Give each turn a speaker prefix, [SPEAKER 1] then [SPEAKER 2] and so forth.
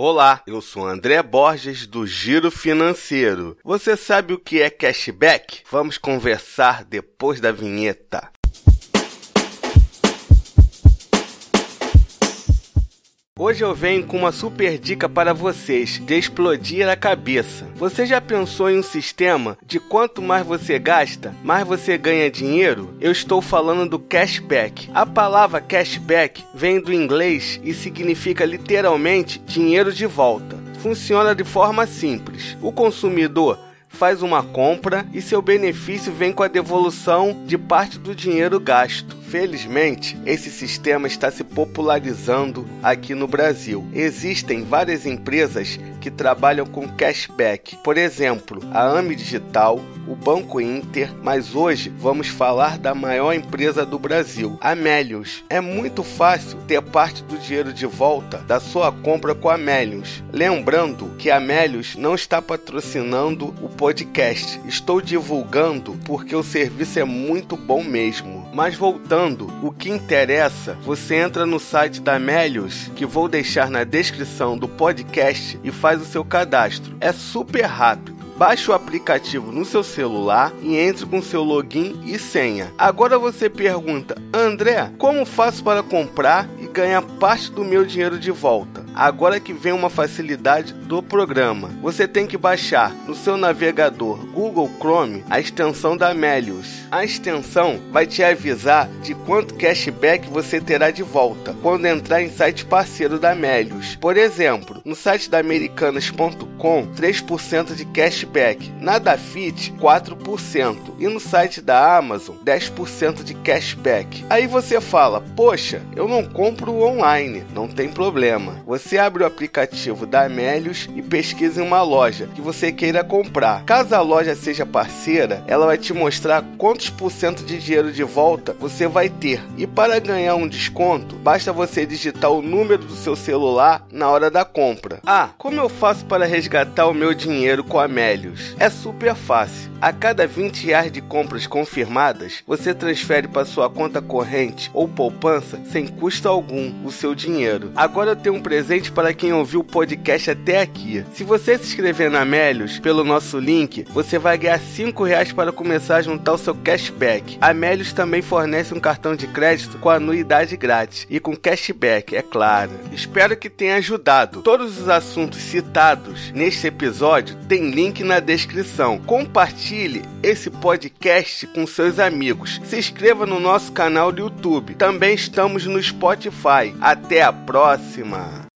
[SPEAKER 1] Olá, eu sou André Borges do Giro Financeiro. Você sabe o que é cashback? Vamos conversar depois da vinheta. Hoje eu venho com uma super dica para vocês de explodir a cabeça. Você já pensou em um sistema de quanto mais você gasta, mais você ganha dinheiro? Eu estou falando do cashback. A palavra cashback vem do inglês e significa literalmente dinheiro de volta. Funciona de forma simples. O consumidor faz uma compra e seu benefício vem com a devolução de parte do dinheiro gasto. Felizmente, esse sistema está se popularizando aqui no Brasil. Existem várias empresas que trabalham com cashback, por exemplo, a AMI Digital, o Banco Inter, mas hoje vamos falar da maior empresa do Brasil, a Melius. É muito fácil ter parte do dinheiro de volta da sua compra com a Melius. Lembrando que a Melius não está patrocinando o podcast, estou divulgando porque o serviço é muito bom mesmo. Mas voltando, o que interessa, você entra no site da Melius, que vou deixar na descrição do podcast e faz o seu cadastro. É super rápido. Baixe o aplicativo no seu celular e entre com seu login e senha. Agora você pergunta, André, como faço para comprar e ganhar parte do meu dinheiro de volta? Agora que vem uma facilidade do programa. Você tem que baixar no seu navegador Google Chrome a extensão da Melius. A extensão vai te avisar de quanto cashback você terá de volta quando entrar em site parceiro da Melius. Por exemplo, no site da Americanas.com, 3% de cashback. Na Dafit, 4%. E no site da Amazon, 10% de cashback. Aí você fala, poxa, eu não compro online. Não tem problema. Você abre o aplicativo da Amélios e pesquisa em uma loja que você queira comprar. Caso a loja seja parceira, ela vai te mostrar quantos por cento de dinheiro de volta você vai ter. E para ganhar um desconto, basta você digitar o número do seu celular na hora da compra. Ah, como eu faço para resgatar o meu dinheiro com a Amélios? É super fácil. A cada 20 reais de compras confirmadas, você transfere para sua conta corrente ou poupança sem custo algum o seu dinheiro. Agora eu tenho um presente para quem ouviu o podcast até aqui. Se você se inscrever na Melios pelo nosso link, você vai ganhar 5 reais para começar a juntar o seu cashback. A Melios também fornece um cartão de crédito com anuidade grátis e com cashback, é claro. Espero que tenha ajudado. Todos os assuntos citados neste episódio tem link na descrição. Compartilhe esse podcast com seus amigos. Se inscreva no nosso canal do YouTube. Também estamos no Spotify. Até a próxima!